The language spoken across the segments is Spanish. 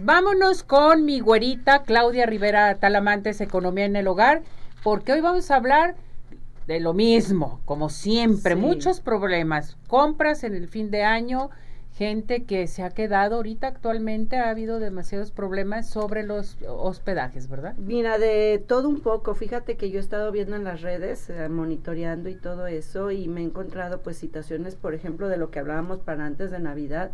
Vámonos con mi güerita Claudia Rivera Talamantes, Economía en el Hogar, porque hoy vamos a hablar de lo mismo, como siempre, muchos problemas, compras en el fin de año, gente que se ha quedado ahorita actualmente, ha habido demasiados problemas sobre los hospedajes, ¿verdad? Mira, de todo un poco, fíjate que yo he estado viendo en las redes, eh, monitoreando y todo eso, y me he encontrado pues situaciones, por ejemplo, de lo que hablábamos para antes de Navidad,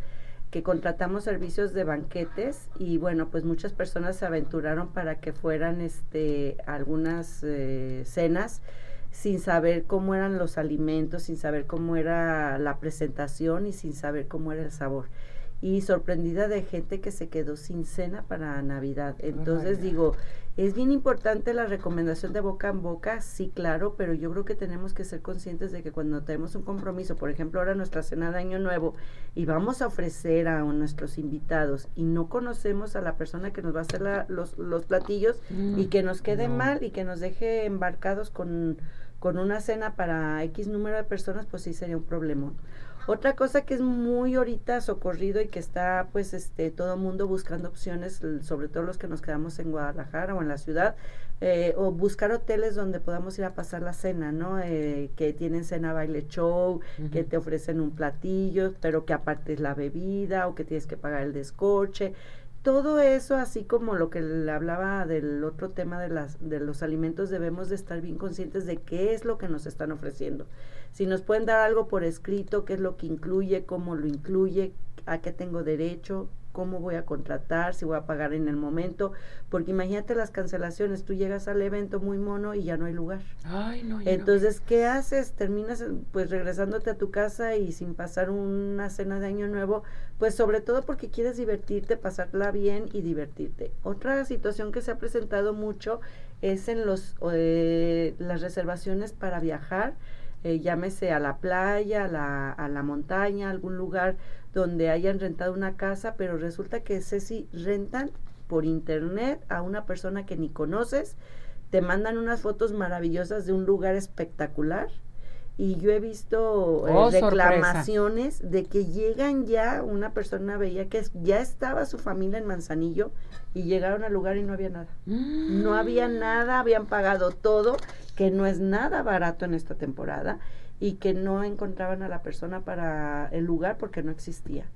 que contratamos servicios de banquetes y bueno, pues muchas personas se aventuraron para que fueran este algunas eh, cenas sin saber cómo eran los alimentos, sin saber cómo era la presentación y sin saber cómo era el sabor y sorprendida de gente que se quedó sin cena para Navidad. Entonces digo, es bien importante la recomendación de boca en boca, sí, claro, pero yo creo que tenemos que ser conscientes de que cuando tenemos un compromiso, por ejemplo, ahora nuestra cena de Año Nuevo, y vamos a ofrecer a nuestros invitados y no conocemos a la persona que nos va a hacer los, los, platillos y mm, que nos quede mal y que nos deje embarcados con, con una cena para X número de personas, pues sí sería un problema. Otra cosa que es muy ahorita socorrido y que está pues este todo el mundo buscando opciones, sobre todo los que nos quedamos en Guadalajara o en la ciudad, eh, o buscar hoteles donde podamos ir a pasar la cena, ¿no? Eh, que tienen cena baile show, que te ofrecen un platillo, pero que aparte es la bebida o que tienes que pagar el descoche todo eso, así como lo que le hablaba del otro tema de, las, de los alimentos, debemos de estar bien conscientes de qué es lo que nos están ofreciendo. Si nos pueden dar algo por escrito, qué es lo que incluye, cómo lo incluye, a qué tengo derecho, cómo voy a contratar, si voy a pagar en el momento, porque imagínate las cancelaciones, tú llegas al evento muy mono y ya no hay lugar. Ay, no, Entonces, ¿qué haces? Terminas pues regresándote a tu casa y sin pasar una cena de año nuevo, pues sobre todo porque quieres divertirte, pasarla bien y divertirte. Otra situación que se ha presentado mucho es en los eh, las reservaciones para viajar eh, llámese a la playa, a la, a la montaña, algún lugar donde hayan rentado una casa, pero resulta que si rentan por internet a una persona que ni conoces, te mandan unas fotos maravillosas de un lugar espectacular y yo he visto eh, oh, reclamaciones de que llegan ya, una persona veía que ya estaba su familia en Manzanillo y llegaron al lugar y no había nada. No había mm. nada, habían pagado todo, que no es nada barato en esta temporada y que no encontraban a la persona para el lugar porque no existía.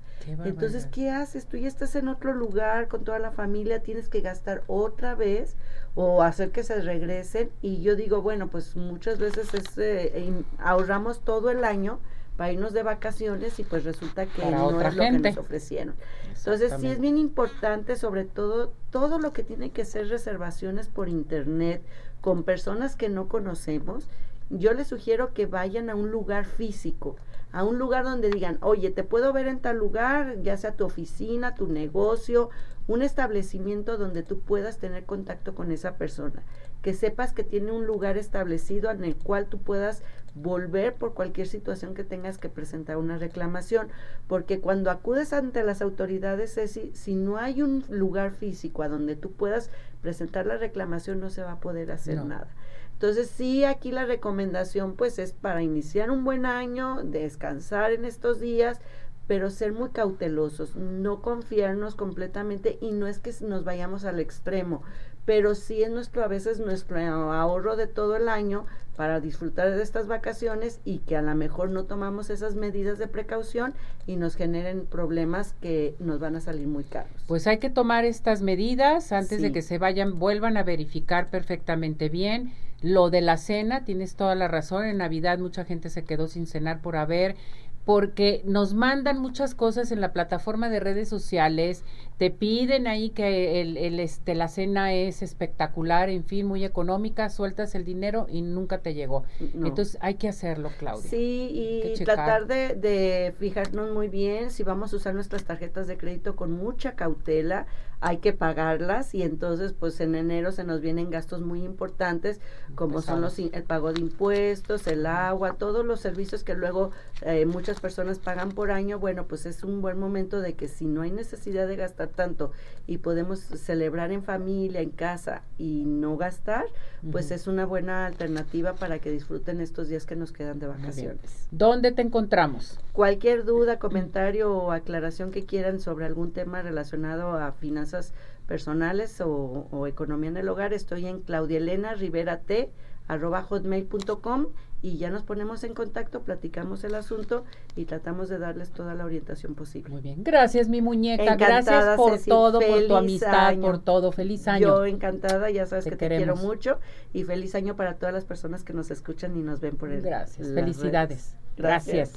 Entonces, ¿qué haces? Tú ya estás en otro lugar con toda la familia, tienes que gastar otra vez o hacer que se regresen. Y yo digo, bueno, pues muchas veces es, eh, ahorramos todo el año para irnos de vacaciones y pues resulta que no es lo que nos ofrecieron. Entonces sí es bien importante, sobre todo, todo lo que tiene que ser reservaciones por internet con personas que no conocemos yo les sugiero que vayan a un lugar físico, a un lugar donde digan, oye, te puedo ver en tal lugar, ya sea tu oficina, tu negocio, un establecimiento donde tú puedas tener contacto con esa persona, que sepas que tiene un lugar establecido en el cual tú puedas volver por cualquier situación que tengas que presentar una reclamación, porque cuando acudes ante las autoridades, Ceci, si no hay un lugar físico a donde tú puedas presentar la reclamación, no se va a poder hacer nada. Entonces sí, aquí la recomendación pues es para iniciar un buen año, descansar en estos días, pero ser muy cautelosos, no confiarnos completamente y no es que nos vayamos al extremo, pero sí es nuestro a veces nuestro ahorro de todo el año para disfrutar de estas vacaciones y que a lo mejor no tomamos esas medidas de precaución y nos generen problemas que nos van a salir muy caros. Pues hay que tomar estas medidas antes de que se vayan, vuelvan a verificar perfectamente bien lo de la cena, tienes toda la razón, en Navidad mucha gente se quedó sin cenar por haber porque nos mandan muchas cosas en la plataforma de redes sociales, te piden ahí que el, el, este, la cena es espectacular, en fin, muy económica, sueltas el dinero y nunca te llegó. Entonces hay que hacerlo, Claudia. Sí, y tratar de, de fijarnos muy bien si vamos a usar nuestras tarjetas de crédito con mucha cautela, hay que pagarlas y entonces pues en enero se nos vienen gastos muy importantes como son los el pago de impuestos, el agua, todos los servicios que luego eh, muchas personas pagan por año, bueno pues es un buen momento de que si no hay necesidad de gastar tanto y podemos celebrar en familia, en casa y no gastar, pues es una buena alternativa para que disfruten estos días que nos quedan de vacaciones. ¿Dónde te encontramos? Cualquier duda, comentario o aclaración que quieran sobre algún tema relacionado a finanzas finanzas personales o, o economía en el hogar, estoy en Claudia Elena Rivera T arroba hotmail.com y ya nos ponemos en contacto, platicamos el asunto y tratamos de darles toda la orientación posible. Muy bien, gracias mi muñeca, gracias por todo, por tu amistad, por todo, feliz año. Yo encantada, ya sabes que te quiero mucho y feliz año para todas las personas que nos escuchan y nos ven por el Gracias, felicidades. gracias.